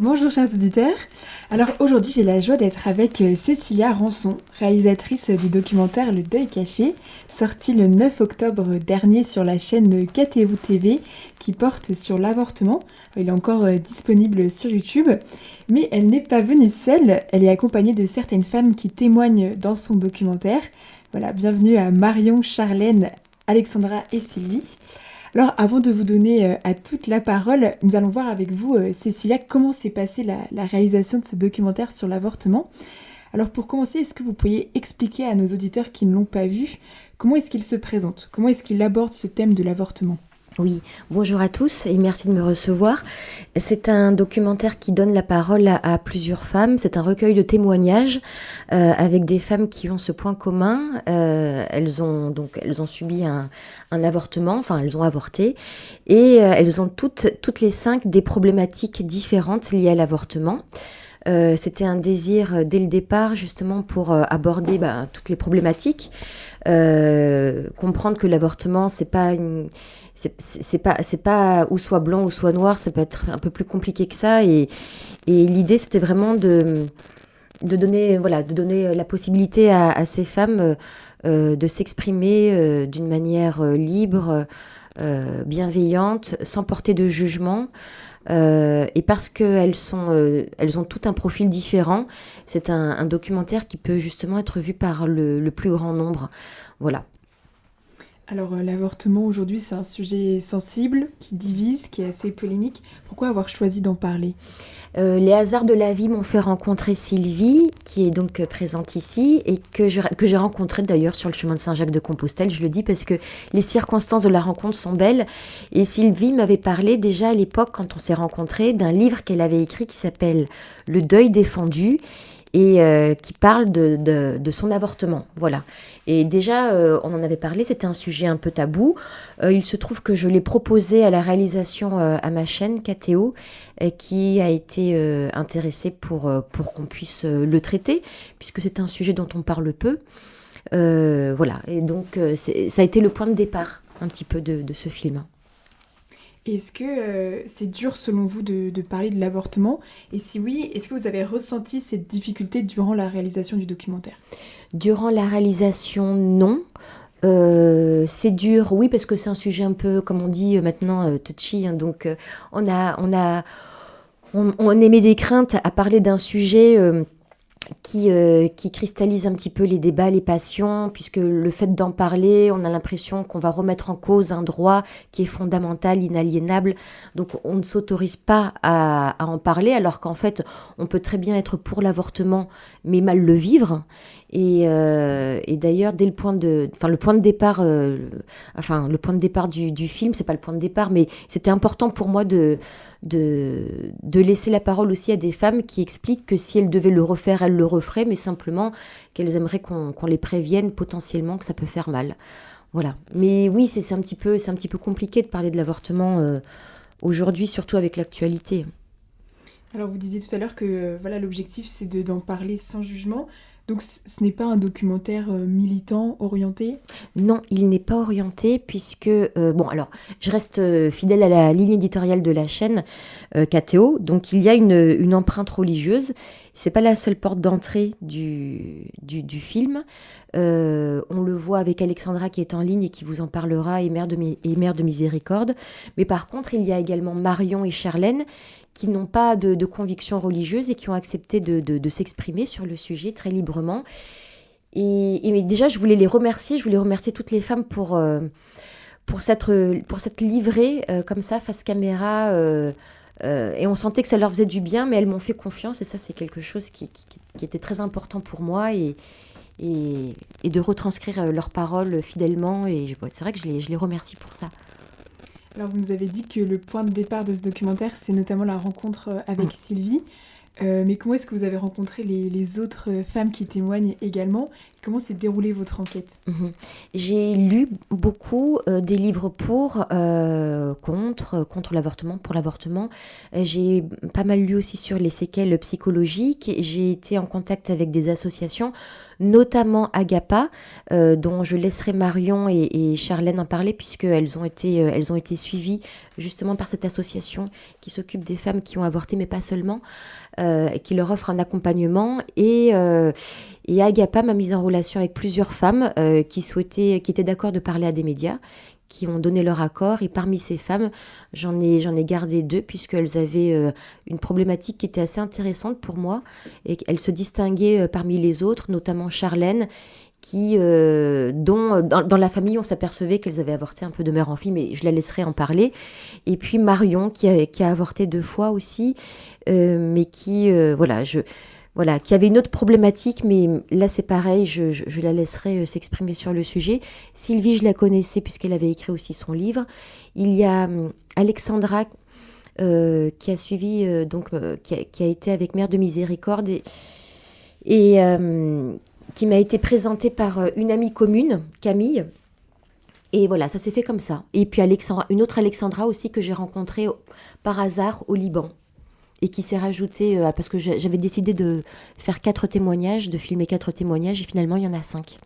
Bonjour chers auditeurs. Alors aujourd'hui j'ai la joie d'être avec euh, Cécilia Rançon, réalisatrice du documentaire Le Deuil caché, sorti le 9 octobre dernier sur la chaîne KTO TV qui porte sur l'avortement. Il est encore euh, disponible sur YouTube. Mais elle n'est pas venue seule, elle est accompagnée de certaines femmes qui témoignent dans son documentaire. Voilà, bienvenue à Marion, Charlène, Alexandra et Sylvie. Alors, avant de vous donner euh, à toute la parole, nous allons voir avec vous, euh, Cécilia, comment s'est passée la, réalisation de ce documentaire sur l'avortement. Alors, pour commencer, est-ce que vous pourriez expliquer à nos auditeurs qui ne l'ont pas vu comment est-ce qu'il se présente? Comment est-ce qu'il aborde ce thème de l'avortement? Oui, bonjour à tous et merci de me recevoir. C'est un documentaire qui donne la parole à, plusieurs femmes. C'est un recueil de témoignages euh, avec des femmes qui ont ce point commun. Euh, elles ont subi un, avortement, enfin elles ont avorté et euh, elles ont toutes toutes les cinq des problématiques différentes liées à l'avortement. C'était un désir dès le départ justement pour aborder bah, toutes les problématiques, comprendre que l'avortement c'est pas une c'est pas c'est pas ou soit blanc ou soit noir ça peut être un peu plus compliqué que ça. Et, et l'idée c'était vraiment de de donner voilà de donner la possibilité à, ces femmes euh, de s'exprimer euh, d'une manière euh, libre bienveillante sans porter de jugement. Et parce qu'elles sont elles ont tout un profil différent c'est un, documentaire qui peut justement être vu par le, le plus grand nombre. Voilà alors euh, l'avortement aujourd'hui c'est un sujet sensible, qui divise, qui est assez polémique. Pourquoi avoir choisi d'en parler? Euh, Les hasards de la vie m'ont fait rencontrer Sylvie, qui est donc euh, présente ici, et que, j'ai rencontrée d'ailleurs sur le chemin de Saint-Jacques de Compostelle. Je le dis parce que les circonstances de la rencontre sont belles. Et Sylvie m'avait parlé déjà à l'époque, quand on s'est rencontrés, d'un livre qu'elle avait écrit qui s'appelle Le deuil défendu et euh, qui parle de, son avortement. Voilà. Et déjà, euh, on en avait parlé, c'était un sujet un peu tabou. Euh, il se trouve que je l'ai proposé à la réalisation à ma chaîne KTO, qui a été intéressée pour, pour qu'on puisse le traiter, puisque c'est un sujet dont on parle peu. voilà. Et donc, ça a été le point de départ un petit peu de ce film. Est-ce que euh, c'est dur selon vous de, parler de l'avortement? Et si oui, est-ce que vous avez ressenti cette difficulté durant la réalisation du documentaire? Durant la réalisation, non. Euh, c'est dur, oui, parce que c'est un sujet un peu, comme on dit euh, maintenant, touchy. Hein, donc, on a, on a, on, on, émet des craintes à parler d'un sujet qui, euh, qui cristallise un petit peu les débats, les passions, puisque le fait d'en parler, on a l'impression qu'on va remettre en cause un droit qui est fondamental, inaliénable. Donc on ne s'autorise pas à, en parler, alors qu'en fait, on peut très bien être pour l'avortement, mais mal le vivre. Et, euh, d'ailleurs, dès le point de, enfin le point de départ, euh, enfin le point de départ du, du film, c'est pas le point de départ, mais c'était important pour moi de de, de laisser la parole aussi à des femmes qui expliquent que si elles devaient le refaire, elles le referaient, mais simplement qu'elles aimeraient qu'on les prévienne potentiellement que ça peut faire mal. Voilà. Mais oui, c'est un petit peu, un petit peu compliqué de parler de l'avortement euh, aujourd'hui, surtout avec l'actualité. Alors vous disiez tout à l'heure que voilà l'objectif c'est d'en parler sans jugement. Donc ce n'est pas un documentaire euh, militant orienté? Non, il n'est pas orienté puisque, euh, bon alors, je reste euh, fidèle à la ligne éditoriale de la chaîne KTO, donc il y a une, empreinte religieuse. C'est pas la seule porte d'entrée du, du, film. on le voit avec Alexandra qui est en ligne et qui vous en parlera, et mère, de, et mère de miséricorde. Mais par contre, il y a également Marion et Charlène qui n'ont pas de, conviction religieuse et qui ont accepté de, s'exprimer sur le sujet très librement. Et, déjà, je voulais les remercier, je voulais remercier toutes les femmes pour, euh, pour, cette, pour cette livrée euh, comme ça, face caméra. Euh, et on sentait que ça leur faisait du bien, mais elles m'ont fait confiance et ça, c'est quelque chose qui, était très important pour moi. Et, et, de retranscrire leurs paroles fidèlement. Et c'est vrai que je les, je les remercie pour ça. Alors vous nous avez dit que le point de départ de ce documentaire, c'est notamment la rencontre euh, avec mm. Sylvie. Euh, mais comment est-ce que vous avez rencontré les, autres femmes qui témoignent également Comment s'est déroulée votre enquête? Mhm. J'ai lu beaucoup euh, des livres pour, contre, contre l'avortement, pour l'avortement. J'ai pas mal lu aussi sur les séquelles psychologiques. J'ai été en contact avec des associations, notamment Agapa, dont je laisserai Marion et, Charlène en parler, puisqu'elles ont, été, ont été suivies justement par cette association qui s'occupe des femmes qui ont avorté, mais pas seulement, et qui leur offre un accompagnement. Et, et Agapa m'a mise en relation avec plusieurs femmes qui souhaitaient, qui étaient d'accord de parler à des médias qui ont donné leur accord. Et parmi ces femmes, j'en ai, j'en ai gardé deux, puisqu'elles avaient euh, une problématique qui était assez intéressante pour moi. Et elles se distinguaient euh, parmi les autres, notamment Charlène, qui, euh, dont dans, la famille, on s'apercevait qu'elles avaient avorté un peu de mère en fille, mais je la laisserai en parler. Et puis Marion, qui a, qui a avorté deux fois aussi, mais qui, voilà, je voilà, qui avait une autre problématique, mais là c'est pareil, je, la laisserai euh, s'exprimer sur le sujet. Sylvie, je la connaissais puisqu'elle avait écrit aussi son livre. Il y a hum, Alexandra euh, qui a suivi, euh, donc qui a, été avec Mère de Miséricorde et, et hum, qui m'a été présentée par une amie commune, Camille. Et voilà, ça s'est fait comme ça. Et puis Alexandra, une autre Alexandra aussi que j'ai rencontrée par hasard au Liban et qui s'est rajouté, euh, parce que j'avais décidé de faire quatre témoignages, de filmer quatre témoignages, et finalement il y en a cinq.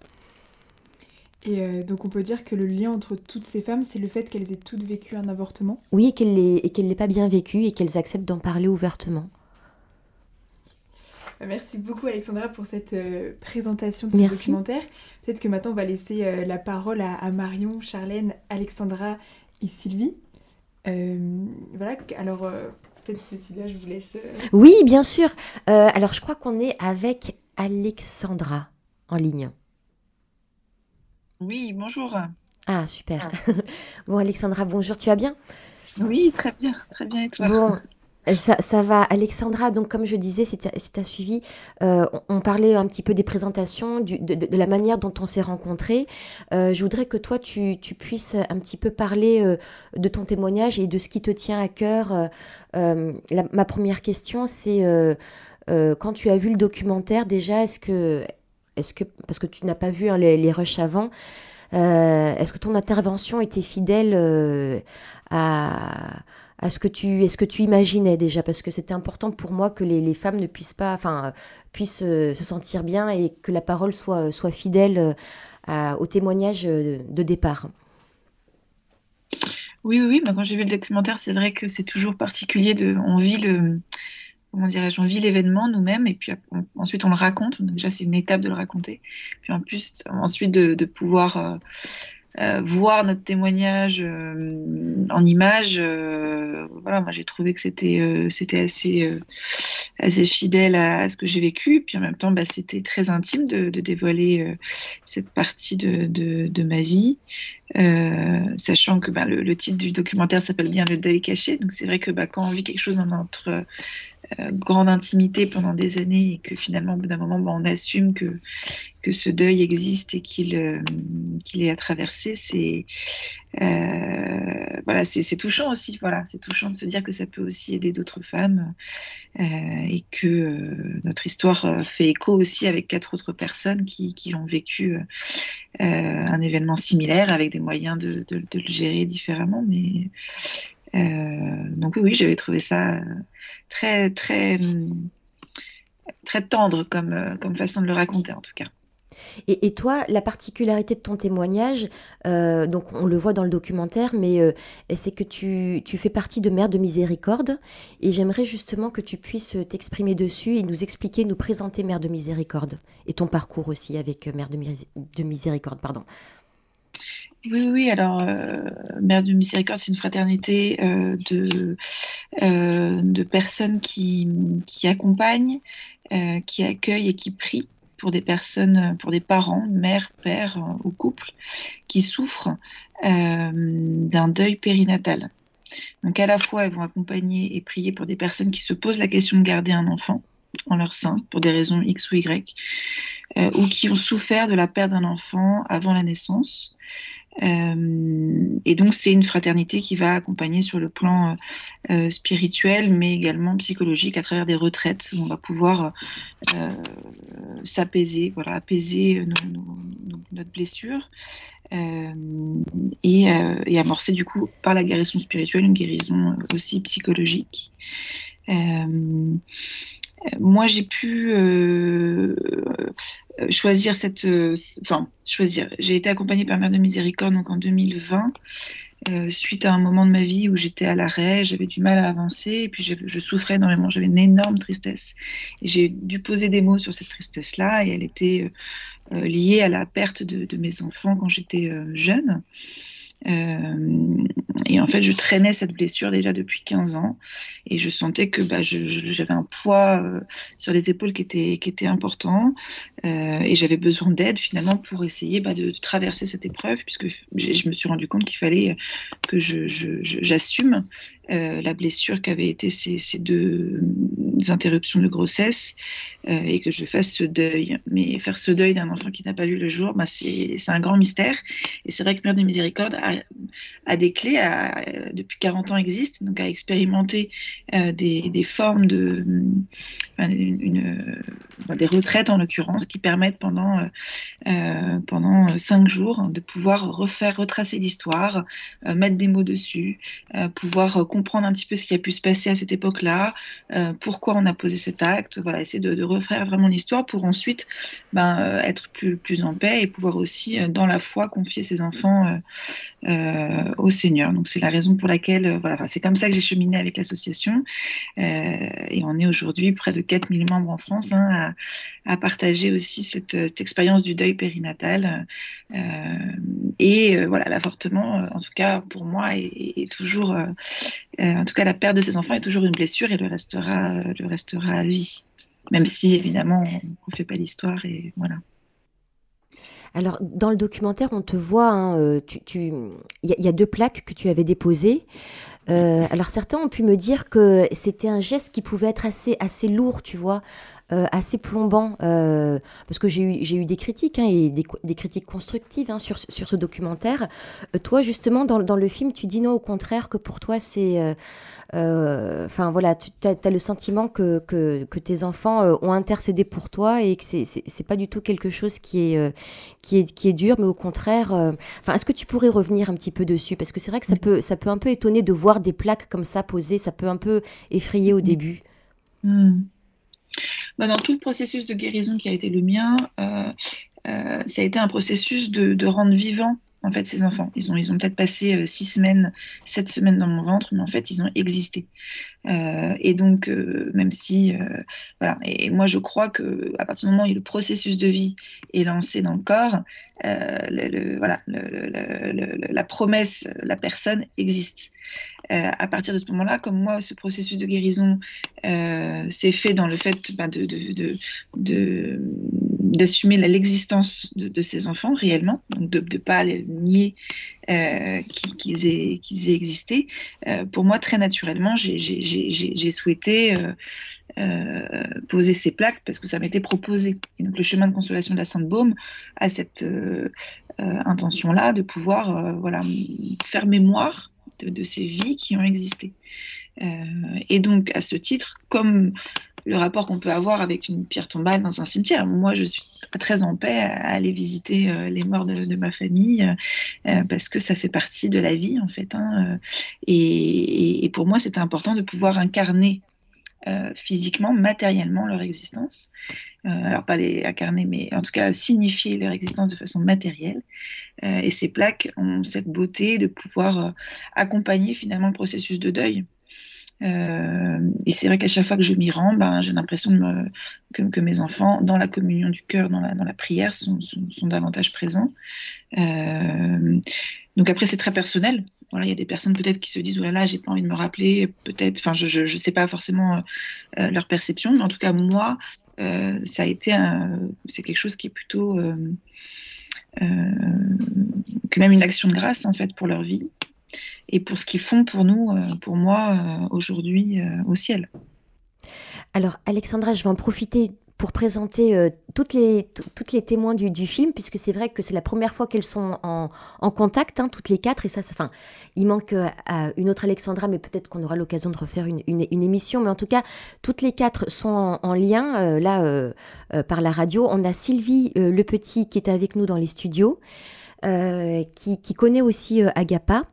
Et euh, donc on peut dire que le lien entre toutes ces femmes, c'est le fait qu'elles aient toutes vécu un avortement? Oui, et qu'elles ne l'aient pas bien vécu et qu'elles acceptent d'en parler ouvertement. Euh, merci beaucoup Alexandra pour cette présentation de ce documentaire. Peut-être que maintenant on va laisser la parole à, à, Marion, Charlène, Alexandra et Sylvie. voilà, alors Peut-être Cécilia, je vous laisse. Euh, oui, bien sûr. Euh, alors, je crois qu'on est avec Alexandra en ligne. Oui, bonjour. Ah, super. bon, Alexandra, bonjour, tu vas bien? Oui, très bien, très bien, et toi? Bon, ça, va, Alexandra. Donc, comme je disais, si tu as, suivi, euh, on, parlait un petit peu des présentations, de, la manière dont on s'est rencontrés. Euh, je voudrais que toi, tu, puisses un petit peu parler euh, de ton témoignage et de ce qui te tient à cœur. ma première question, c'est quand tu as vu le documentaire, déjà, est-ce que, est que, parce que tu n'as pas vu hein, les, les rushs avant, est-ce que ton intervention était fidèle à à ce que tu, est-ce que tu imaginais déjà? Parce que c'était important pour moi que les, femmes ne puissent pas, enfin, puissent euh, se sentir bien et que la parole soit, fidèle euh, au témoignage de départ. Oui, oui, oui. quand j'ai vu le documentaire, c'est vrai que c'est toujours particulier. On vit comment dirais-je, on vit l'événement nous-mêmes et puis ensuite on le raconte. déjà, c'est une étape de le raconter. Puis en plus, ensuite de, pouvoir euh, euh, voir notre témoignage euh, en image, euh, voilà, moi j'ai trouvé que c'était c'était assez assez fidèle à, ce que j'ai vécu. Puis en même temps, bah, c'était très intime de, de dévoiler cette partie de, de, de ma vie, sachant que bah, le, titre du documentaire s'appelle bien Le deuil caché. Donc c'est vrai que bah, quand on vit quelque chose dans notre euh, grande intimité pendant des années et que finalement, au bout d'un moment, bah, on assume que, que ce deuil existe et qu'il euh, est à traverser, c'est euh, voilà, c'est touchant aussi. Voilà, c'est touchant de se dire que ça peut aussi aider d'autres femmes et que notre histoire fait écho aussi avec quatre autres personnes qui, qui ont vécu un événement similaire avec des moyens de, de, de le gérer différemment, mais donc oui, j'avais trouvé ça euh, très très très tendre comme, euh, comme façon de le raconter en tout cas. Et, toi, la particularité de ton témoignage, donc on le voit dans le documentaire, mais c'est que tu, tu, fais partie de Mère de Miséricorde. Et j'aimerais justement que tu puisses t'exprimer dessus et nous expliquer, nous présenter Mère de Miséricorde et ton parcours aussi avec Mère de, de Miséricorde. Pardon. Oui, oui, alors euh, Mère du Miséricorde, c'est une fraternité euh, de, euh, de personnes qui, qui accompagnent, qui accueillent et qui prient pour des personnes, pour des parents, mère, père ou couple, qui souffrent d'un deuil périnatal. Donc à la fois, elles vont accompagner et prier pour des personnes qui se posent la question de garder un enfant en leur sein pour des raisons X ou Y, ou qui ont souffert de la perte d'un enfant avant la naissance. Euh, et donc c'est une fraternité qui va accompagner sur le plan euh, spirituel, mais également psychologique à travers des retraites où on va pouvoir euh, s'apaiser, voilà, apaiser notre blessure et, amorcer du coup par la guérison spirituelle une guérison aussi psychologique. Moi, j'ai pu choisir cette. Enfin, choisir. J'ai été accompagnée par Mère de Miséricorde en 2020. suite à un moment de ma vie où j'étais à l'arrêt, j'avais du mal à avancer, et puis je souffrais énormément, j'avais une énorme tristesse. Et j'ai dû poser des mots sur cette tristesse-là, et elle était liée à la perte de mes enfants quand j'étais jeune. Euh, et en fait, je traînais cette blessure déjà depuis 15 ans. Et je sentais que bah, j'avais un poids euh, sur les épaules qui était, important. Euh, et j'avais besoin d'aide finalement pour essayer bah, de, traverser cette épreuve puisque je me suis rendu compte qu'il fallait que j'assume la blessure qu'avaient été ces, ces, deux interruptions de grossesse et que je fasse ce deuil. Mais faire ce deuil d'un enfant qui n'a pas vu le jour, bah, c'est un grand mystère et c'est vrai que Mère de Miséricorde a, a des clés euh, depuis 40 ans existe, donc à expérimenter euh, des, des, formes de, euh, des retraites en l'occurrence, qui permettent pendant, pendant cinq jours de pouvoir refaire, retracer l'histoire, mettre des mots dessus, pouvoir comprendre un petit peu ce qui a pu se passer à cette époque-là, pourquoi on a posé cet acte, voilà, essayer de, refaire vraiment l'histoire pour ensuite ben, être plus, plus en paix et pouvoir aussi, dans la foi, confier ses enfants au Seigneur. Donc c'est la raison pour laquelle, euh, voilà, c'est comme ça que j'ai cheminé avec l'association. Euh, et on est aujourd'hui près de 4000 membres en France hein, à, partager aussi cette, expérience du deuil périnatal. Euh, et voilà, l'avortement, en tout cas pour moi, est, toujours, en tout cas la perte de ses enfants est toujours une blessure et le restera, le restera à vie. Même si évidemment on ne fait pas l'histoire et voilà. Alors, dans le documentaire, on te voit, hein, euh, il y, a deux plaques que tu avais déposées. Euh, alors, certains ont pu me dire que c'était un geste qui pouvait être assez, assez lourd, tu vois, euh, assez plombant, parce que j'ai eu, eu des critiques, hein, et des, critiques constructives hein, sur, sur ce documentaire. toi, justement, dans, dans, le film, tu dis non, au contraire, que pour toi, c'est euh, enfin voilà, tu as, le sentiment que, que, tes enfants euh, ont intercédé pour toi et que c'est pas du tout quelque chose qui est, euh, qui est, qui est dur, mais au contraire. Enfin, est-ce que tu pourrais revenir un petit peu dessus? Parce que c'est vrai que ça peut, ça peut un peu étonner de voir des plaques comme ça posées, ça peut un peu effrayer au début. Hmm. Bah, dans tout le processus de guérison qui a été le mien, ça a été un processus de rendre vivant en fait, ces enfants. Ils ont, ils ont peut-être passé euh, six semaines, sept semaines dans mon ventre, mais en fait, ils ont existé. Euh, et donc, euh, même si, voilà, et moi, je crois que à partir du moment où le processus de vie est lancé dans le corps, le, voilà, la promesse, la personne existe. à partir de ce moment-là, comme moi, ce processus de guérison s'est fait dans le fait bah, de, de, de, d'assumer l'existence de, ces enfants réellement, donc de ne pas les nier euh, qu'ils aient, existé. Euh, pour moi, très naturellement, j'ai souhaité euh, poser ces plaques parce que ça m'était proposé. Et donc le chemin de consolation de la Sainte Baume a cette intention-là de pouvoir voilà, faire mémoire de, ces vies qui ont existé. et donc, à ce titre, comme le rapport qu'on peut avoir avec une pierre tombale dans un cimetière. Moi, je suis très en paix à aller visiter euh, les morts de, ma famille euh, euh, parce que ça fait partie de la vie, en fait. Hein, et, pour moi, c'était important de pouvoir incarner physiquement, matériellement leur existence. alors pas les incarner, mais en tout cas signifier leur existence de façon matérielle. et ces plaques ont cette beauté de pouvoir accompagner finalement le processus de deuil. Euh, et c'est vrai qu'à chaque fois que je m'y rends, ben, j'ai l'impression que, mes enfants, dans la communion du cœur, dans la, prière, sont, sont, davantage présents. Euh, donc après, c'est très personnel. Voilà, il y a des personnes peut-être qui se disent, oh là là, j'ai pas envie de me rappeler, peut-être, enfin, je ne sais pas forcément euh, leur perception, mais en tout cas, moi, ça a été, c'est quelque chose qui est plutôt, que même une action de grâce, en fait, pour leur vie et pour ce qu'ils font pour nous, euh, pour moi, euh, aujourd'hui euh, au ciel. Alors, Alexandra, je vais en profiter pour présenter toutes, les, toutes les témoins du, film, puisque c'est vrai que c'est la première fois qu'elles sont en, en contact, hein, toutes les quatre, et ça, enfin, il manque une autre Alexandra, mais peut-être qu'on aura l'occasion de refaire une, une, émission, mais en tout cas, toutes les quatre sont en, lien, là, par la radio. On a Sylvie Le Petit qui est avec nous dans les studios, qui, qui, connaît aussi Agapa,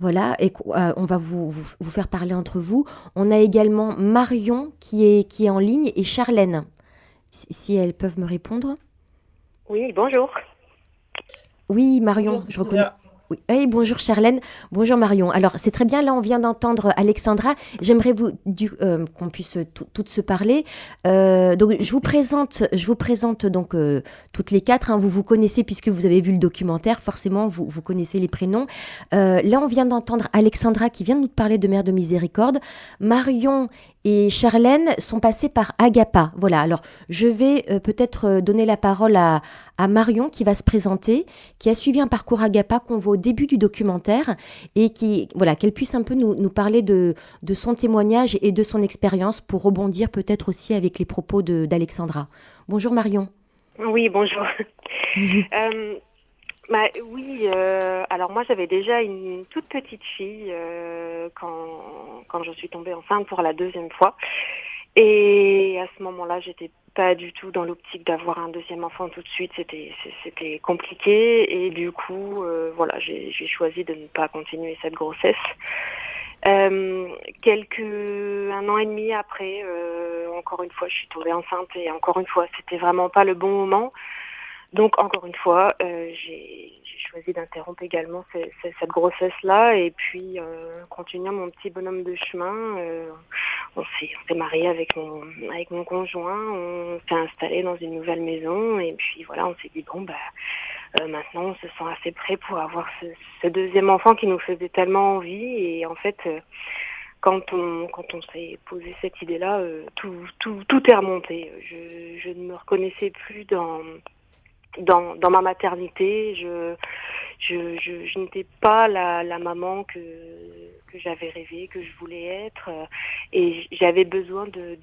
Voilà, et on va vous, vous, faire parler entre vous. On a également Marion qui est, qui est en ligne et Charlène, si elles peuvent me répondre. Oui, bonjour. Oui, Marion, je reconnais. Oui. bonjour Charlène, bonjour Marion. Alors c'est très bien, là on vient d'entendre Alexandra. J'aimerais vous euh, qu'on puisse toutes se parler. Euh, donc je vous présente, donc euh, toutes les quatre. Hein. vous vous connaissez puisque vous avez vu le documentaire. Forcément vous, vous connaissez les prénoms. là on vient d'entendre Alexandra qui vient de nous parler de Mère de Miséricorde. Marion et Charlène sont passées par Agapa. Voilà, alors je vais euh, peut-être euh, donner la parole à, Marion qui va se présenter, qui a suivi un parcours Agapa qu'on voit au début du documentaire et qui, voilà, qu'elle puisse un peu nous, parler de, de, son témoignage et de son expérience pour rebondir peut-être aussi avec les propos d'Alexandra. Bonjour Marion. Oui, bonjour. Euh, bah, oui, euh, alors moi j'avais déjà une toute petite fille euh, quand, quand je suis tombée enceinte pour la deuxième fois. Et à ce moment-là, j'étais pas du tout dans l'optique d'avoir un deuxième enfant tout de suite. C'était compliqué et du coup, euh, voilà, j'ai choisi de ne pas continuer cette grossesse. Quelques un an et demi après, encore une fois, je suis tombée enceinte et encore une fois, c'était vraiment pas le bon moment. Donc encore une fois, euh, j'ai choisi d'interrompre également cette grossesse-là et puis euh, continuer mon petit bonhomme de chemin. Euh, on s'est marié avec mon avec mon conjoint, on s'est installé dans une nouvelle maison et puis voilà, on s'est dit bon bah euh, maintenant on se sent assez prêt pour avoir ce, ce, deuxième enfant qui nous faisait tellement envie et en fait euh, quand on quand on s'est posé cette idée-là, euh, tout, tout tout est remonté. Je, je ne me reconnaissais plus dans dans, dans ma maternité. Je, je, je, je n'étais pas la, maman que, que j'avais rêvé, que je voulais être. Et j'avais besoin de,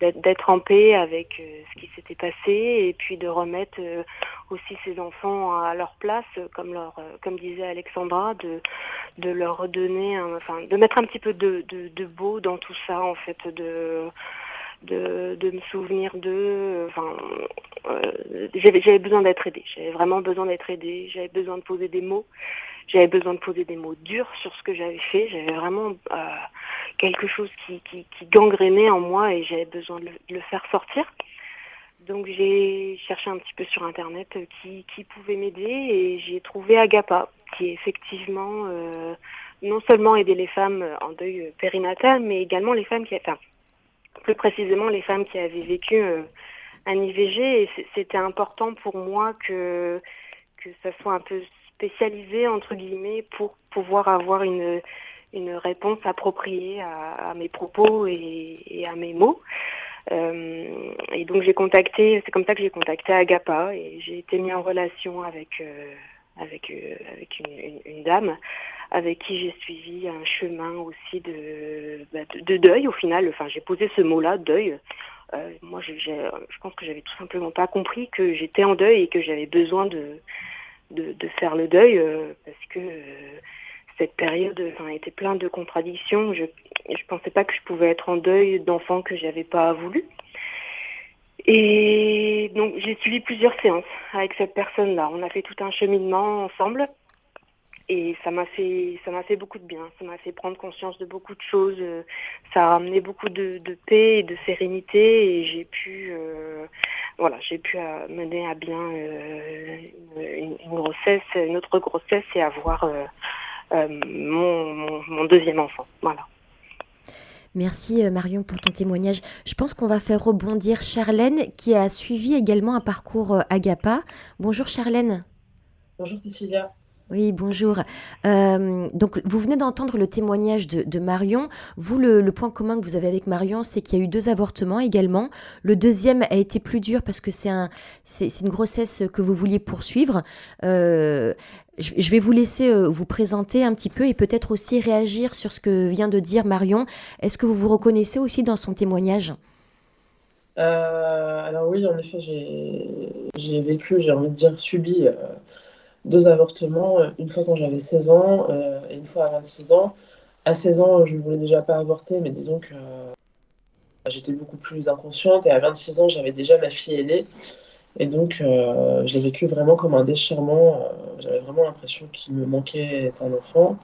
d'être en paix avec euh, ce qui s'était passé et puis de remettre euh, aussi ces enfants à leur place comme leur euh, comme disait Alexandra de de leur redonner enfin de mettre un petit peu de, de, beau dans tout ça en fait de de, de me souvenir d'eux. Enfin, euh, j'avais besoin d'être aidée. J'avais vraiment besoin d'être aidée. J'avais besoin de poser des mots. J'avais besoin de poser des mots durs sur ce que j'avais fait. J'avais vraiment euh, quelque chose qui, qui, qui, gangrénait en moi et j'avais besoin de le, le, faire sortir. Donc j'ai cherché un petit peu sur internet qui, qui pouvait m'aider et j'ai trouvé Agapa, qui effectivement euh, non seulement aider les femmes en deuil périnatal, mais également les femmes qui, enfin, plus précisément les femmes qui avaient vécu euh, un IVG. Et c'était important pour moi que, que ça soit un peu spécialisé, entre guillemets, pour pouvoir avoir une, une réponse appropriée à, mes propos et, à mes mots. Euh, et donc j'ai contacté, c'est comme ça que j'ai contacté Agapa et j'ai été mis en relation avec euh, avec euh, une, dame avec qui j'ai suivi un chemin aussi de, bah, de, de, deuil au final. Enfin, j'ai posé ce mot-là, deuil. Euh, moi, je, je pense que j'avais tout simplement pas compris que j'étais en deuil et que j'avais besoin de, de, faire le deuil euh, parce que euh, cette période était pleine de contradictions. Je je pensais pas que je pouvais être en deuil d'enfants que j'avais pas voulu. Et donc j'ai suivi plusieurs séances avec cette personne-là. On a fait tout un cheminement ensemble et ça m'a fait ça m'a fait beaucoup de bien ça m'a fait prendre conscience de beaucoup de choses ça a amené beaucoup de, de paix et de sérénité et j'ai pu euh, voilà j'ai pu euh, mener à bien euh, une, une, grossesse une autre grossesse et avoir euh, euh, mon, mon, mon deuxième enfant voilà Merci Marion pour ton témoignage. Je pense qu'on va faire rebondir Charlène qui a suivi également un parcours Agapa. Bonjour Charlène. Bonjour Cécilia. Oui, bonjour. Euh, donc, vous venez d'entendre le témoignage de, Marion. Vous, le, point commun que vous avez avec Marion, c'est qu'il y a eu deux avortements également. Le deuxième a été plus dur parce que c'est un, c'est, une grossesse que vous vouliez poursuivre. Euh, je, vais vous laisser euh, vous présenter un petit peu et peut-être aussi réagir sur ce que vient de dire Marion. Est-ce que vous vous reconnaissez aussi dans son témoignage? Alors oui, en effet, j'ai vécu, j'ai envie de dire, subi deux avortements, euh, une fois quand j'avais 16 ans euh, et une fois à 26 ans. À 16 ans, je ne voulais déjà pas avorter, mais disons que euh, j'étais beaucoup plus inconsciente. Et à 26 ans, j'avais déjà ma fille aînée. Et donc, je l'ai vécu vraiment comme un déchirement. J'avais vraiment l'impression qu'il me manquait un enfant.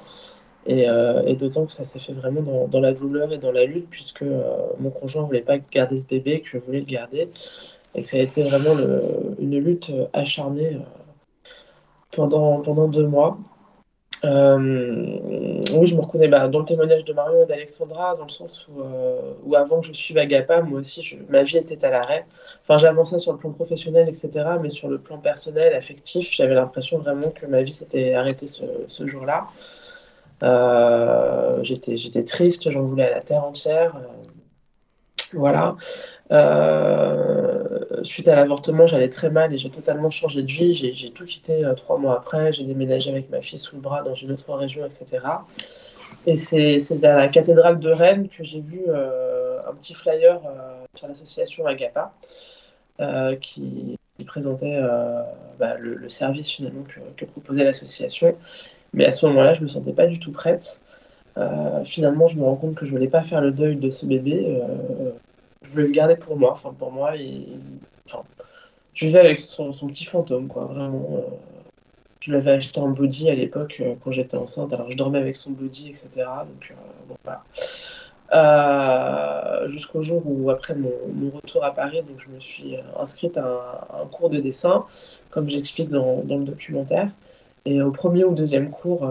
Et, d'autant que ça s'est fait vraiment dans, la douleur et dans la lutte, puisque mon conjoint ne voulait pas garder ce bébé, que je voulais le garder. Et que ça a été vraiment une lutte acharnée pendant, pendant deux mois. Euh, oui, je me reconnais bah, dans le témoignage de Marion et d'Alexandra, dans le sens où, euh, avant que je suive Agapa, moi aussi, ma vie était à l'arrêt. Enfin, j'avançais sur le plan professionnel, etc., mais sur le plan personnel, affectif, j'avais l'impression vraiment que ma vie s'était arrêtée ce, ce jour-là. Euh, j'étais triste, j'en voulais à la terre entière. voilà. Euh, suite à l'avortement, j'allais très mal et j'ai totalement changé de vie. J'ai tout quitté euh, trois mois après. J'ai déménagé avec ma fille sous le bras dans une autre région, etc. Et c'est à la cathédrale de Rennes que j'ai vu euh, un petit flyer sur l'association Agapa qui, présentait bah, le, service finalement que, proposait l'association. Mais à ce moment-là, je me sentais pas du tout prête. finalement, je me rends compte que je voulais pas faire le deuil de ce bébé je voulais le garder pour moi. Enfin, pour moi, je vivais avec son, petit fantôme, quoi, vraiment. Euh, je l'avais acheté en body à l'époque euh, quand j'étais enceinte, alors je dormais avec son body, etc. Donc, euh, bon, voilà. jusqu'au jour où, après mon, retour à Paris, donc je me suis inscrite à un, cours de dessin, comme j'explique dans, dans, le documentaire. Et au premier ou deuxième cours,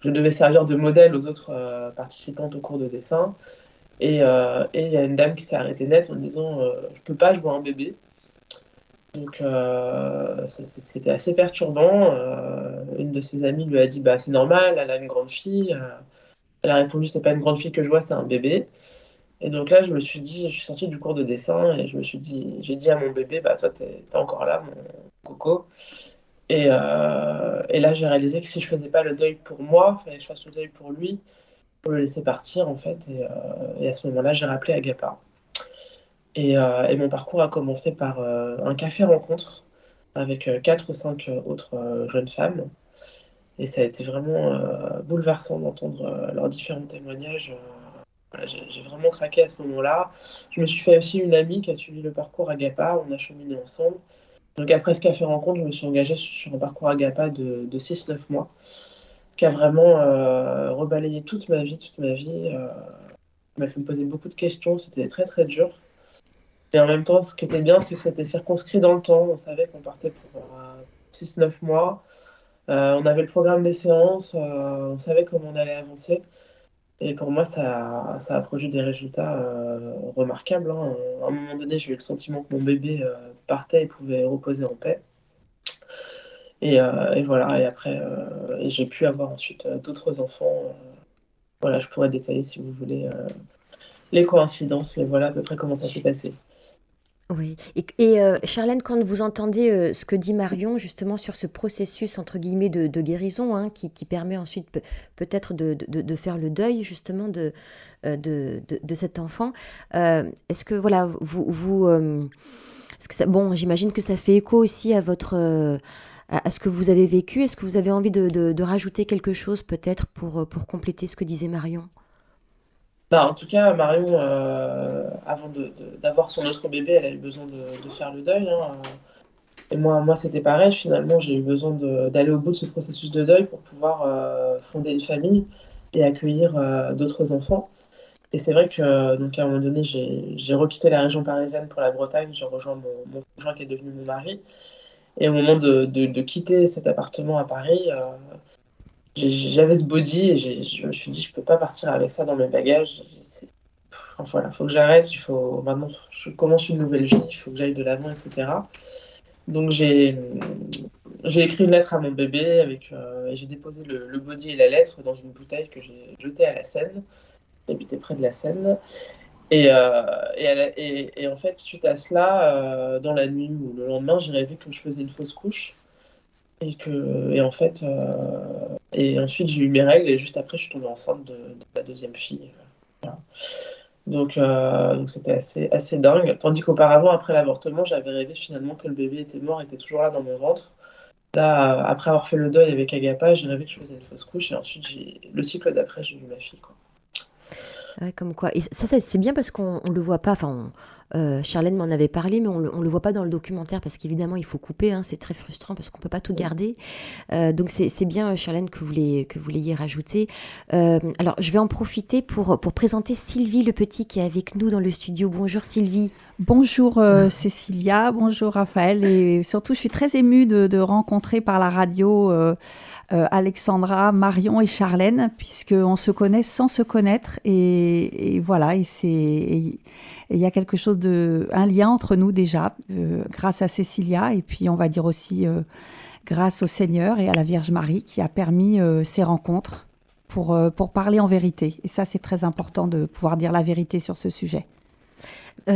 je devais servir de modèle aux autres participantes au cours de dessin. Euh, et il y a une dame qui s'est arrêtée net en disant euh, Je peux pas, jouer un bébé. Donc euh, c'était assez perturbant. une de ses amies lui a dit bah, C'est normal, elle a une grande fille. elle a répondu C'est pas une grande fille que je vois, c'est un bébé. Et donc là, je me suis dit, je suis sortie du cours de dessin et je me suis dit, j'ai dit à mon bébé, bah toi, t'es es encore là, mon coco. Et, et là, j'ai réalisé que si je faisais pas le deuil pour moi, il fallait que je fasse le deuil pour lui le laisser partir en fait. Et, euh, à ce moment-là, j'ai rappelé Agapa. Et, euh, et, mon parcours a commencé par euh, un café rencontre avec quatre ou cinq autres jeunes femmes. Et ça a été vraiment bouleversant d'entendre leurs différents témoignages. j'ai vraiment craqué à ce moment-là. Je me suis fait aussi une amie qui a suivi le parcours Agapa. On a cheminé ensemble. Donc après ce café rencontre, je me suis engagée sur un parcours Agapa de, de 6-9 mois qui a vraiment euh, rebalayé toute ma vie, toute ma vie. Euh, m'a fait me poser beaucoup de questions, c'était très très dur. Et en même temps, ce qui était bien, c'est que c'était circonscrit dans le temps. On savait qu'on partait pour 6-9 euh, mois. on avait le programme des séances, on savait comment on allait avancer. Et pour moi, ça, ça a produit des résultats remarquables. Hein. À un moment donné, j'ai eu le sentiment que mon bébé partait et pouvait reposer en paix. Euh, et, voilà, et après, euh, j'ai pu avoir ensuite euh, d'autres enfants. voilà, je pourrais détailler si vous voulez les coïncidences, mais voilà à peu près comment ça s'est passé. Oui, et, Charlène, quand vous entendez ce que dit Marion justement sur ce processus entre guillemets de, guérison hein, qui, permet ensuite peut-être de, faire le deuil justement de, de, cet enfant, est-ce que voilà, vous, bon, j'imagine que ça fait écho aussi à votre à, ce que vous avez vécu. Est-ce que vous avez envie de, rajouter quelque chose peut-être pour, euh, pour compléter ce que disait Marion? Bah, en tout cas, Marion, euh, avant d'avoir son autre bébé, elle a eu besoin de, faire le deuil. Hein. Et moi, moi c'était pareil. Finalement, j'ai eu besoin d'aller au bout de ce processus de deuil pour pouvoir euh, fonder une famille et accueillir d'autres enfants. Et c'est vrai que un moment donné, j'ai requitté la région parisienne pour la Bretagne. J'ai rejoint mon conjoint qui est devenu mon mari. Et au moment de, de, quitter cet appartement à Paris, euh, j'avais ce body et je me suis dit, je peux pas partir avec ça dans mes bagages. Enfin, voilà, faut que j'arrête, il faut maintenant, je commence une nouvelle vie, il faut que j'aille de l'avant, etc. Donc j'ai j'ai écrit une lettre à mon bébé avec euh, et j'ai déposé le, body et la lettre dans une bouteille que j'ai jetée à la Seine. J'habitais près de la Seine. Et, euh, et, en fait, suite à cela, euh, dans la nuit ou le lendemain, j'ai rêvé que je faisais une fausse couche. Et que, et euh, ensuite j'ai eu mes règles et juste après, je suis tombée enceinte de, la deuxième fille. Donc, donc c'était assez, dingue. Tandis qu'auparavant, après l'avortement, j'avais rêvé finalement que le bébé était mort, était toujours là dans mon ventre. Là, après avoir fait le deuil avec Agapa, j'ai rêvé que je faisais une fausse couche et ensuite, le cycle d'après, j'ai eu ma fille. Comme quoi. Et ça, c'est bien parce qu'on le voit pas. Enfin, Euh, Charlène m'en avait parlé, mais on ne le voit pas dans le documentaire parce qu'évidemment, il faut couper. Hein, c'est très frustrant parce qu'on ne peut pas tout garder. Euh, donc, c'est bien, Charlène, que vous l'ayez rajouté. Euh, alors, je vais en profiter pour, pour présenter Sylvie Le Petit qui est avec nous dans le studio. Bonjour Sylvie. Bonjour Cécilia, bonjour Raphaël. Et surtout, je suis très émue de, de rencontrer par la radio Alexandra, Marion et Charlène, puisqu'on se connaît sans se connaître. Et, et voilà, et c'est il y a quelque chose de, un lien entre nous déjà, euh, grâce à Cécilia, et puis on va dire aussi euh, grâce au Seigneur et à la Vierge Marie qui a permis euh, ces rencontres pour, pour parler en vérité. Et ça, c'est très important de pouvoir dire la vérité sur ce sujet.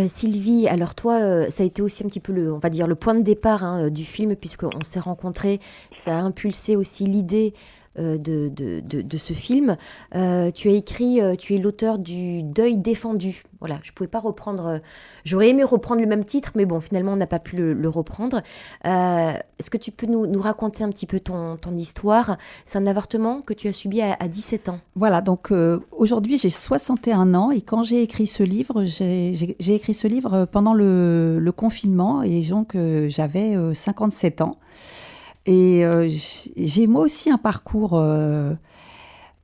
Sylvie, alors toi, ça a été aussi un petit peu le, on va dire, le point de départ hein, du film, puisqu'on s'est rencontrés. Ça a impulsé aussi l'idée euh, de, ce film. Euh, tu as écrit, euh, tu es l'auteur du Deuil défendu. Voilà, je ne pouvais pas reprendre, j'aurais aimé reprendre le même titre, mais bon, finalement, on n'a pas pu le, reprendre. Est-ce que tu peux nous, raconter un petit peu ton, histoire? C'est un avortement que tu as subi à, 17 ans. Voilà, donc aujourd'hui, j'ai 61 ans et quand j'ai écrit ce livre, j'ai écrit ce livre pendant le confinement et donc j'avais 57 ans. Et euh, j'ai moi aussi un parcours euh,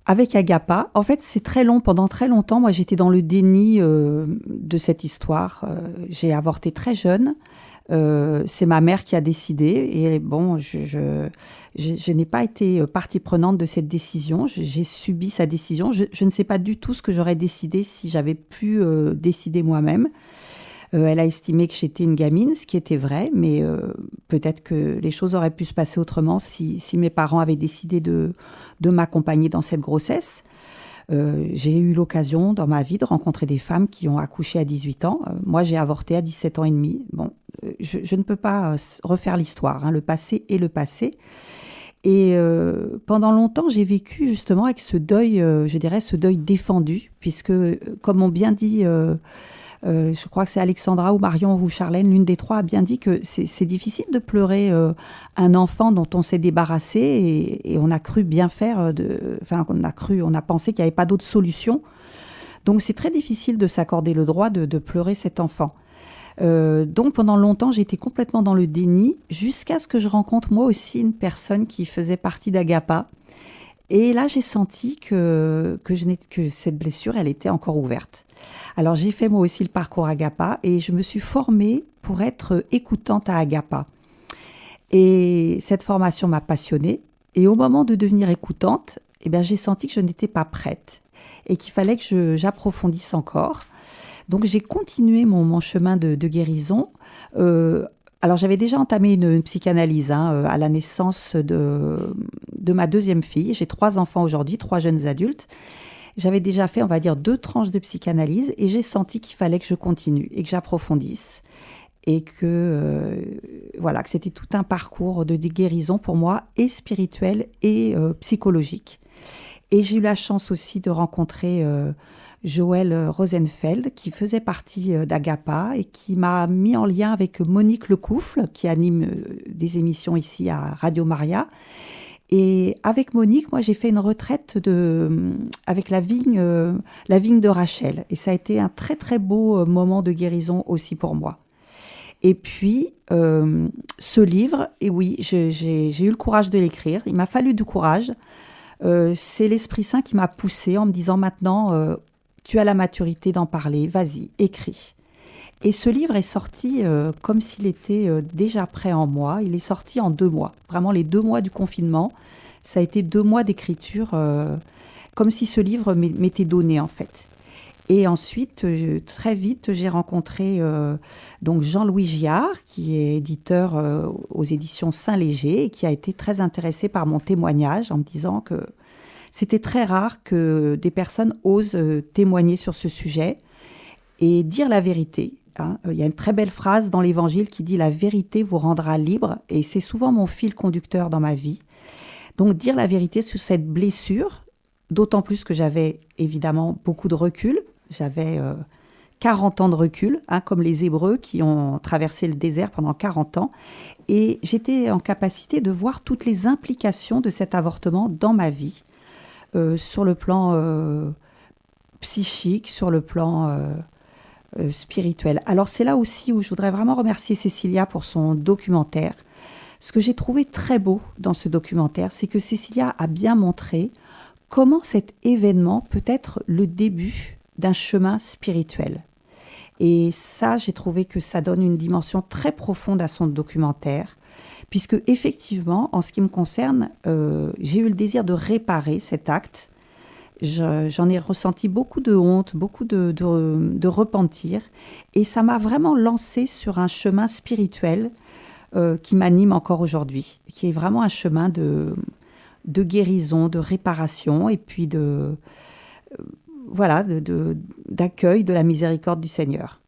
avec Agapa. En fait, c'est très long. Pendant très longtemps, moi, j'étais dans le déni euh, de cette histoire. j'ai avorté très jeune. c'est ma mère qui a décidé. Et bon, je, je, je, n'ai pas été partie prenante de cette décision. J'ai subi sa décision. Je, ne sais pas du tout ce que j'aurais décidé si j'avais pu décider moi-même. Euh, elle a estimé que j'étais une gamine, ce qui était vrai, mais euh, peut-être que les choses auraient pu se passer autrement si, mes parents avaient décidé de, de m'accompagner dans cette grossesse. Euh, j'ai eu l'occasion dans ma vie de rencontrer des femmes qui ont accouché à 18 ans. moi, j'ai avorté à 17 ans et demi. Bon, je, ne peux pas refaire l'histoire. Hein. Le passé est le passé. Et pendant longtemps, j'ai vécu justement avec ce deuil, je dirais, ce deuil défendu, puisque, comme on bien dit euh, je crois que c'est Alexandra ou Marion ou Charlène, l'une des trois, a bien dit que c'est difficile de pleurer euh, un enfant dont on s'est débarrassé et, on a cru bien faire, euh, enfin on a cru, on a pensé qu'il n'y avait pas d'autre solution. Donc c'est très difficile de s'accorder le droit de, pleurer cet enfant. donc pendant longtemps, j'étais complètement dans le déni, jusqu'à ce que je rencontre moi aussi une personne qui faisait partie d'Agapa. Et là, j'ai senti que, que, je que cette blessure, elle était encore ouverte. Alors j'ai fait moi aussi le parcours Agapa et je me suis formée pour être écoutante à Agapa. Et cette formation m'a passionnée. Et au moment de devenir écoutante, eh bien, j'ai senti que je n'étais pas prête et qu'il fallait que j'approfondisse encore. Donc j'ai continué mon, mon chemin de, de guérison. Euh, alors j'avais déjà entamé une, psychanalyse hein, euh, à la naissance de, de ma deuxième fille. J'ai trois enfants aujourd'hui, trois jeunes adultes. J'avais déjà fait, on va dire, deux tranches de psychanalyse et j'ai senti qu'il fallait que je continue et que j'approfondisse et que euh, voilà que c'était tout un parcours de guérison pour moi et spirituel et euh, psychologique. Et j'ai eu la chance aussi de rencontrer euh, Joël Rosenfeld qui faisait partie d'Agapa et qui m'a mis en lien avec Monique Lecoufle qui anime des émissions ici à Radio Maria et avec Monique, moi, j'ai fait une retraite de, avec la vigne, euh, la vigne de Rachel. Et ça a été un très, très beau euh, moment de guérison aussi pour moi. Et puis, euh, ce livre, et oui, j'ai eu le courage de l'écrire. Il m'a fallu du courage. C'est l'Esprit Saint qui m'a poussé en me disant maintenant, tu as la maturité d'en parler, vas-y, écris. Et ce livre est sorti euh, comme s'il était euh, déjà prêt en moi. Il est sorti en deux mois. Vraiment les deux mois du confinement. Ça a été deux mois d'écriture, euh, comme si ce livre m'était donné en fait. Et ensuite, très vite, j'ai rencontré donc Jean-Louis Giard, qui est éditeur aux éditions Saint-Léger et qui a été très intéressé par mon témoignage en me disant que c'était très rare que des personnes osent témoigner sur ce sujet et dire la vérité. Hein. Il y a une très belle phrase dans l'Évangile qui dit La vérité vous rendra libre, et c'est souvent mon fil conducteur dans ma vie. Donc dire la vérité sur cette blessure, d'autant plus que j'avais évidemment beaucoup de recul, j'avais 40 euh, ans de recul, hein, comme les Hébreux qui ont traversé le désert pendant 40 ans, et j'étais en capacité de voir toutes les implications de cet avortement dans ma vie, euh, sur le plan euh, psychique, sur le plan spirituel. Alors c'est là aussi où je voudrais vraiment remercier Cécilia pour son documentaire. Ce que j'ai trouvé très beau dans ce documentaire, c'est que Cécilia a bien montré comment cet événement peut être le début d'un chemin spirituel. Et ça, j'ai trouvé que ça donne une dimension très profonde à son documentaire, puisque effectivement, en ce qui me concerne, euh, j'ai eu le désir de réparer cet acte. J'en ai ressenti beaucoup de honte, beaucoup de, de, repentir, et ça m'a vraiment lancé sur un chemin spirituel euh, qui m'anime encore aujourd'hui, qui est vraiment un chemin de, de guérison, de réparation, et puis de euh, voilà, d'accueil de, de la miséricorde du Seigneur.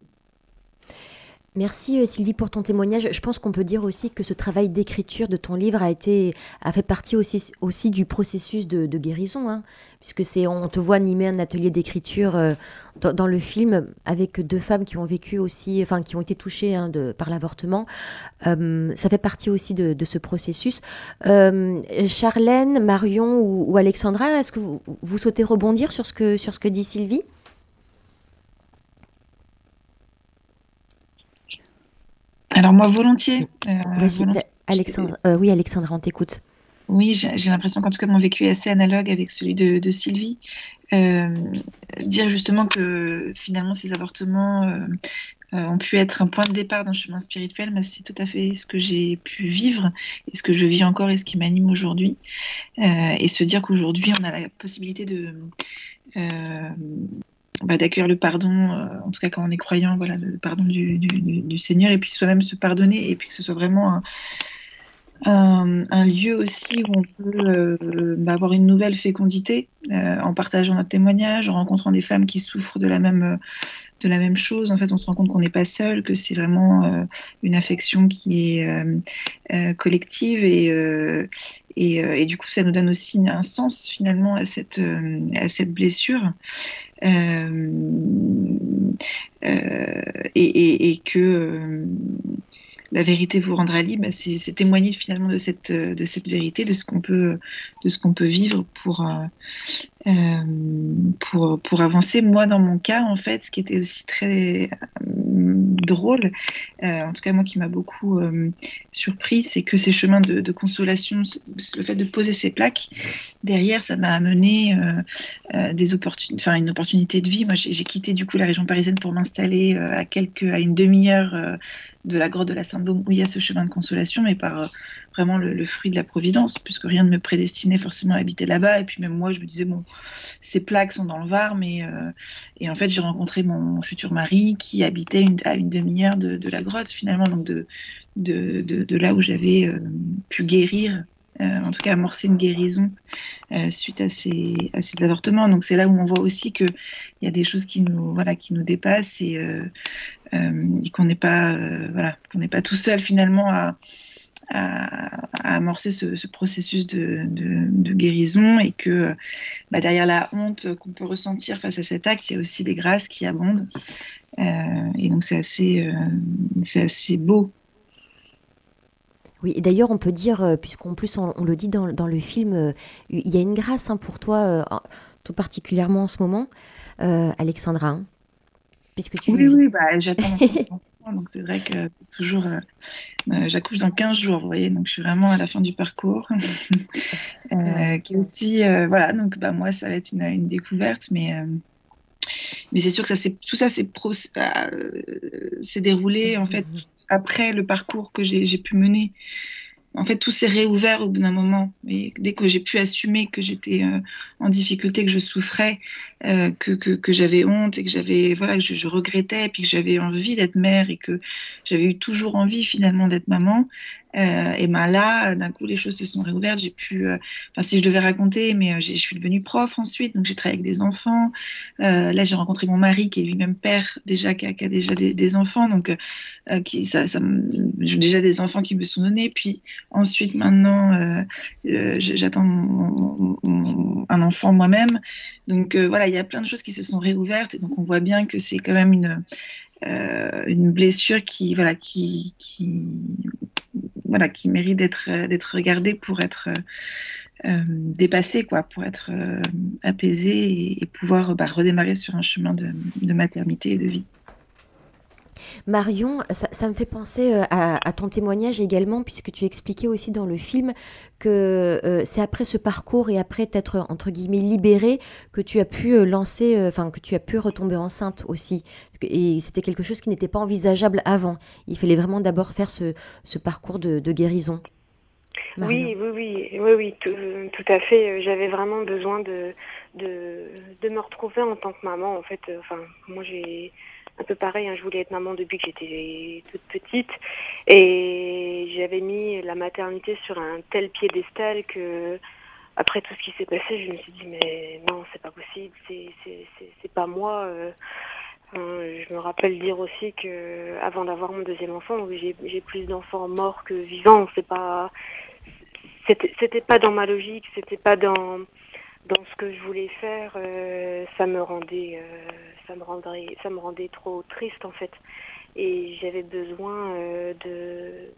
Merci euh, Sylvie pour ton témoignage. Je pense qu'on peut dire aussi que ce travail d'écriture de ton livre a été a fait partie aussi, du processus de, guérison, hein, puisque c'est on te voit animer un atelier d'écriture euh, dans, le film avec deux femmes qui ont vécu aussi, enfin qui ont été touchées hein, de, par l'avortement. Euh, ça fait partie aussi de, ce processus. Charlène, Marion ou, Alexandra, est-ce que vous, souhaitez rebondir sur ce que dit Sylvie? Alors moi, volontiers. Euh, Alexandre, euh, oui, Alexandre, on t'écoute. Oui, j'ai l'impression qu'en tout cas, mon vécu est assez analogue avec celui de, Sylvie. Euh, dire justement que finalement, ces avortements ont pu être un point de départ d'un chemin spirituel, mais c'est tout à fait ce que j'ai pu vivre et ce que je vis encore et ce qui m'anime aujourd'hui. et se dire qu'aujourd'hui, on a la possibilité de bah, d'accueillir le pardon, euh, en tout cas quand on est croyant, voilà, le pardon du, Seigneur, et puis soi-même se pardonner, et puis que ce soit vraiment un, un, lieu aussi où on peut euh, bah, avoir une nouvelle fécondité euh, en partageant notre témoignage, en rencontrant des femmes qui souffrent de la même, de la même chose. En fait, on se rend compte qu'on n'est pas seul, que c'est vraiment une affection qui est collective et, et, et, du coup, ça nous donne aussi un sens finalement à cette, à cette blessure. Euh, euh, et, que euh, la vérité vous rendra libre, bah, c'est témoigner finalement de cette, vérité, de ce qu'on peut, vivre pour, pour, pour avancer. Moi, dans mon cas, en fait, ce qui était aussi très drôle, euh, en tout cas moi qui m'a beaucoup euh, surpris, c'est que ces chemins de, consolation, le fait de poser ces plaques, derrière, ça m'a amené euh, des opportunités, une opportunité de vie. Moi, j'ai quitté du coup la région parisienne pour m'installer à à une demi-heure de la grotte de la Sainte-Baume où il y a ce chemin de consolation, mais par vraiment le, fruit de la providence, puisque rien ne me prédestinait forcément à habiter là-bas. Et puis même moi, je me disais, bon, ces plaques sont dans le Var, mais... Euh, et en fait, j'ai rencontré mon futur mari qui habitait à une demi-heure de, la grotte, finalement, donc de, de, là où j'avais euh, pu guérir. Euh, en tout cas amorcer une guérison suite à ces, à ces avortements. Donc c'est là où on voit aussi qu'il y a des choses qui nous, voilà, qui nous dépassent et, et qu'on n'est pas, voilà, qu'on n'est pas tout seul finalement à, à, amorcer ce, processus de, guérison et que bah, derrière la honte qu'on peut ressentir face à cet acte, il y a aussi des grâces qui abondent. Euh, et donc c'est assez, euh, c'est assez beau. Oui, et d'ailleurs on peut dire, euh, puisqu'en plus on, le dit dans, le film, il y a une grâce hein, pour toi, tout particulièrement en ce moment, Alexandra. Hein, puisque tu... Oui, oui, bah, j'attends. donc c'est vrai que c'est toujours. Euh, euh, j'accouche dans 15 jours, vous voyez, donc je suis vraiment à la fin du parcours. euh, qui aussi, euh, voilà, donc bah, moi, ça va être une, découverte, mais. mais c'est sûr que ça, tout ça s'est déroulé en fait mmh. après le parcours que j'ai pu mener en fait, tout s'est réouvert au bout d'un moment. Et dès que j'ai pu assumer que j'étais en difficulté, que je souffrais, euh, que, que, j'avais honte et que j'avais voilà que je, regrettais, puis que j'avais envie d'être mère et que j'avais eu toujours envie finalement d'être maman, euh, et ben là, d'un coup, les choses se sont réouvertes. J'ai pu, euh, enfin, si je devais raconter, mais je suis devenue prof ensuite, donc j'ai travaillé avec des enfants. là, j'ai rencontré mon mari qui est lui-même père déjà, qui a, déjà des, enfants, donc qui, ça, ça j'ai déjà des enfants qui me sont donnés. Puis ensuite, maintenant, j'attends un enfant moi-même. Donc voilà, il y a plein de choses qui se sont réouvertes, et donc on voit bien que c'est quand même une une blessure qui voilà qui, voilà, qui mérite d'être euh, d'être regardé pour être euh, euh, dépassé, quoi, pour être apaisé et, pouvoir bah, redémarrer sur un chemin de, maternité et de vie. Marion, ça, me fait penser euh, à, ton témoignage également, puisque tu expliquais aussi dans le film que euh, c'est après ce parcours et après t'être entre guillemets libérée que tu as pu euh, lancer, enfin que tu as pu retomber enceinte aussi. Et c'était quelque chose qui n'était pas envisageable avant. Il fallait vraiment d'abord faire ce, parcours de, guérison. Oui, oui, oui, oui, oui, tout, tout à fait. J'avais vraiment besoin de, de, de, me retrouver en tant que maman. En fait, enfin, moi j'ai un peu pareil. Hein, je voulais être maman depuis que j'étais toute petite. Et j'avais mis la maternité sur un tel piédestal que, après tout ce qui s'est passé, je me suis dit, mais non, c'est pas possible, c'est pas moi. Euh. je me rappelle dire aussi que avant d'avoir mon deuxième enfant, j'ai plus d'enfants morts que vivants. C'est pas, c'était pas dans ma logique, c'était pas dans dans ce que je voulais faire, euh, ça me rendait, euh, ça me rendrait, ça me rendait trop triste en fait. Et j'avais besoin euh, de,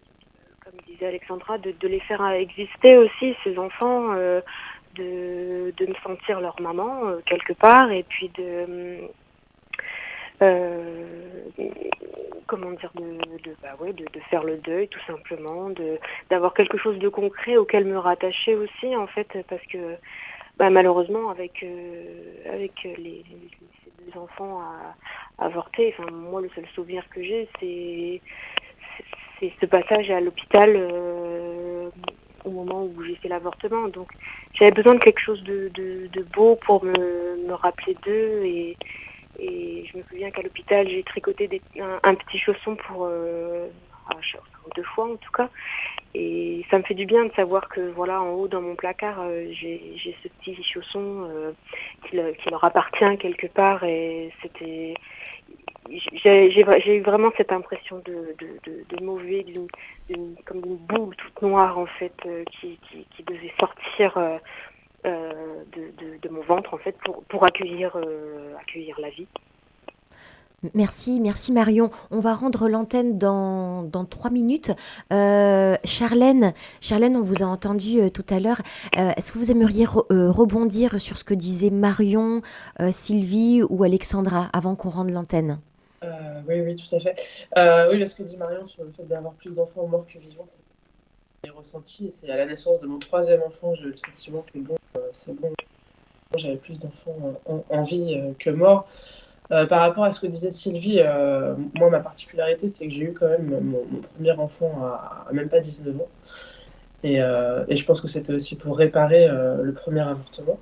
comme disait Alexandra, de, les faire exister aussi ces enfants, de, de me sentir leur maman quelque part, et puis de comment dire de de, bah ouais, de, de faire le deuil tout simplement de d'avoir quelque chose de concret auquel me rattacher aussi en fait parce que bah, malheureusement, avec, euh, avec les, ces deux enfants à, avorter, enfin, moi, le seul souvenir que j'ai, c'est, ce passage à l'hôpital euh, au moment où j'ai fait l'avortement. Donc, j'avais besoin de quelque chose de, de, beau pour me, me rappeler d'eux. Et, et je me souviens qu'à l'hôpital, j'ai tricoté des, un, petit chausson pour. Euh, deux fois en tout cas. Et ça me fait du bien de savoir que voilà, en haut dans mon placard, euh, j'ai ce petit chausson euh, qui, leur appartient quelque part. Et c'était, j'ai eu vraiment cette impression de, de, de, mauvais, comme une boule toute noire en fait, euh, qui, devait sortir de, de, mon ventre en fait pour, pour accueillir, accueillir la vie. Merci, merci Marion. On va rendre l'antenne dans, trois minutes. Euh, Charlène, on vous a entendu euh, tout à l'heure. Euh, est-ce que vous aimeriez rebondir sur ce que disaient Marion, Sylvie ou Alexandra avant qu'on rende l'antenne? Oui, oui, tout à fait. oui, ce que dit Marion sur le fait d'avoir plus d'enfants morts que vivants, c'est ressenti. C'est à la naissance de mon troisième enfant, j'ai eu le sentiment que c'est bon, j'avais plus d'enfants en, vie que morts. Euh, par rapport à ce que disait Sylvie, euh, moi, ma particularité, c'est que j'ai eu quand même mon, premier enfant à, même pas 19 ans. Euh, et, je pense que c'était aussi pour réparer le premier avortement.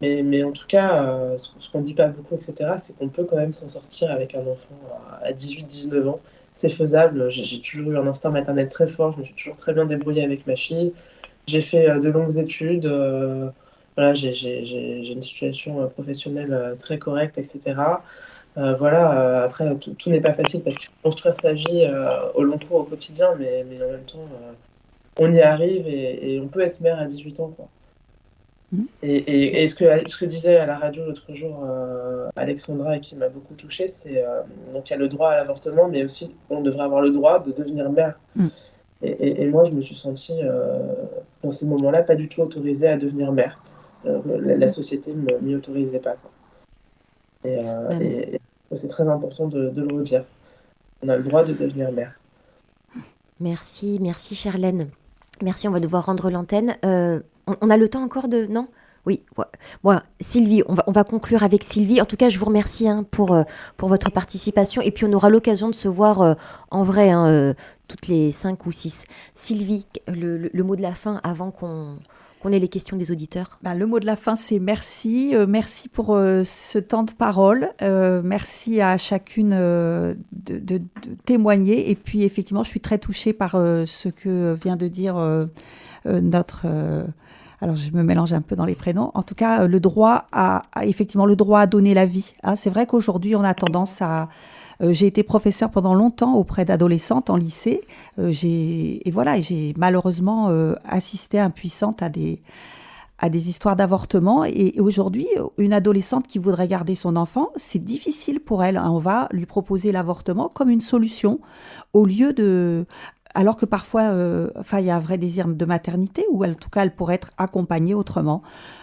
Mais, en tout cas, ce, qu'on ne dit pas beaucoup, etc., c'est qu'on peut quand même s'en sortir avec un enfant à 18-19 ans. C'est faisable. J'ai toujours eu un instinct maternel très fort. Je me suis toujours très bien débrouillée avec ma fille. J'ai fait de longues études voilà, j'ai une situation euh, professionnelle euh, très correcte, etc. Euh, voilà, après, tout, n'est pas facile parce qu'il faut construire sa vie au long cours, au quotidien, mais, mais en même temps, on y arrive et, on peut être mère à 18 ans. Quoi. Mmh. Et, et, ce, que, ce que disait à la radio l'autre jour Alexandra et qui m'a beaucoup touchée, c'est donc il y a le droit à l'avortement, mais aussi on devrait avoir le droit de devenir mère. Mmh. Et, moi, je me suis sentie dans ces moments-là pas du tout autorisée à devenir mère. Euh, la, société ne m'y autorisait pas. Euh, et, c'est très important de, le redire. On a le droit de devenir mère. Merci, merci Charlène. Merci, on va devoir rendre l'antenne. Euh, on, a le temps encore de... Non? Oui, moi, Sylvie, on va, on va conclure avec Sylvie. En tout cas, je vous remercie hein, pour, pour votre participation. Et puis, on aura l'occasion de se voir en vrai, hein, toutes les cinq ou six. Sylvie, le mot de la fin avant qu'on on ait les questions des auditeurs ben, Le mot de la fin, c'est merci. Euh, merci pour euh, ce temps de parole. Euh, merci à chacune de, témoigner. Et puis, effectivement, je suis très touchée par ce que vient de dire notre alors je me mélange un peu dans les prénoms, en tout cas le droit à, effectivement le droit à donner la vie. Hein. C'est vrai qu'aujourd'hui on a tendance à euh, j'ai été professeur pendant longtemps auprès d'adolescentes en lycée. Euh, et voilà, j'ai malheureusement euh, assisté impuissante à des à des histoires d'avortement. Et, aujourd'hui, une adolescente qui voudrait garder son enfant, c'est difficile pour elle. On va lui proposer l'avortement comme une solution au lieu de alors que parfois, euh, enfin, il y a un vrai désir de maternité, ou en tout cas, elle pourrait être accompagnée autrement.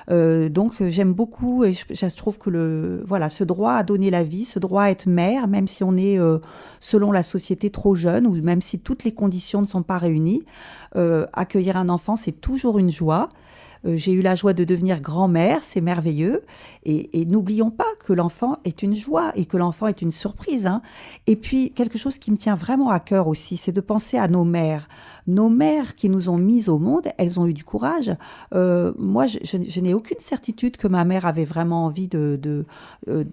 Euh, donc, j'aime beaucoup, et je, trouve que le, voilà, ce droit à donner la vie, ce droit à être mère, même si on est, selon la société, trop jeune, ou même si toutes les conditions ne sont pas réunies, accueillir un enfant, c'est toujours une joie. Euh, j'ai eu la joie de devenir grand-mère, c'est merveilleux. Et, n'oublions pas que l'enfant est une joie et que l'enfant est une surprise. Hein. Et puis, quelque chose qui me tient vraiment à cœur aussi, c'est de penser à nos mères. Nos mères qui nous ont mises au monde, elles ont eu du courage. Euh, moi, je, n'ai aucune certitude que ma mère avait vraiment envie de... Euh,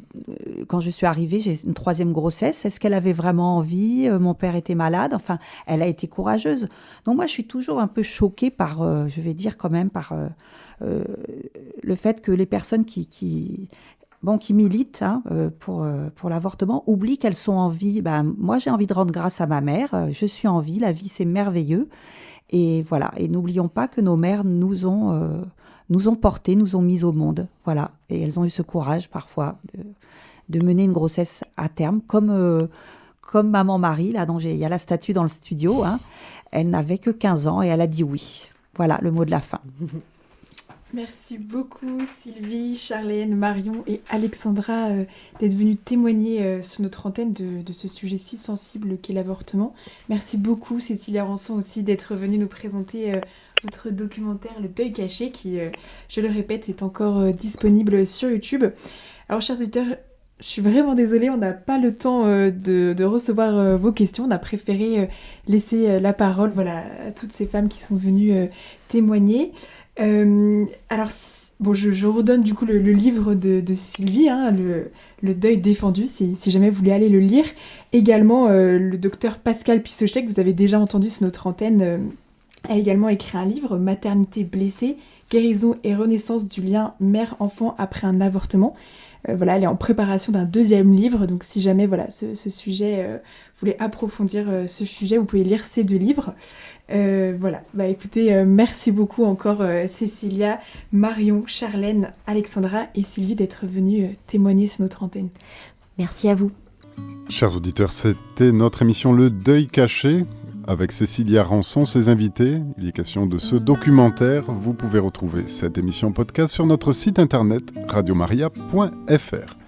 quand je suis arrivée, j'ai une troisième grossesse. Est-ce qu'elle avait vraiment envie? Mon père était malade. Enfin, elle a été courageuse. Donc moi, je suis toujours un peu choquée par, je vais dire quand même, par euh, le fait que les personnes qui, qui bon, qui militent hein, euh, pour, euh, pour l'avortement oublient qu'elles sont en vie. Ben, moi, j'ai envie de rendre grâce à ma mère. Je suis en vie. La vie, c'est merveilleux. Et voilà. Et n'oublions pas que nos mères nous ont, nous ont portés, nous ont mis au monde. Voilà. Et elles ont eu ce courage parfois de, mener une grossesse à terme, comme, comme maman Marie, là, dont il y a la statue dans le studio. Hein. Elle n'avait que 15 ans et elle a dit oui. Voilà le mot de la fin. Merci beaucoup Sylvie, Charlène, Marion et Alexandra euh, d'être venues témoigner euh, sur notre antenne de, ce sujet si sensible qu'est l'avortement. Merci beaucoup Cécilia Rançon aussi d'être venue nous présenter euh, votre documentaire Le Deuil caché qui, je le répète, est encore disponible sur YouTube. Alors chers auditeurs, je suis vraiment désolée, on n'a pas le temps de, de, recevoir vos questions. On a préféré laisser la parole voilà, à toutes ces femmes qui sont venues témoigner. Euh, alors, bon, je, redonne du coup le, livre de, Sylvie, hein, le, deuil défendu, si, jamais vous voulez aller le lire. Également, euh, le docteur Pascal Pissochet, que vous avez déjà entendu sur notre antenne, euh, a également écrit un livre, Maternité blessée, guérison et renaissance du lien mère-enfant après un avortement. voilà, elle est en préparation d'un deuxième livre, donc si jamais voilà ce, sujet, voulez approfondir ce sujet, vous pouvez lire ces deux livres. Euh, voilà, bah écoutez, euh, merci beaucoup encore euh, Cécilia, Marion, Charlène, Alexandra et Sylvie d'être venues témoigner sur notre antenne. Merci à vous. Chers auditeurs, c'était notre émission Le Deuil caché avec Cécilia Rançon, ses invités. Il est question de ce documentaire. Vous pouvez retrouver cette émission podcast sur notre site internet radiomaria.fr.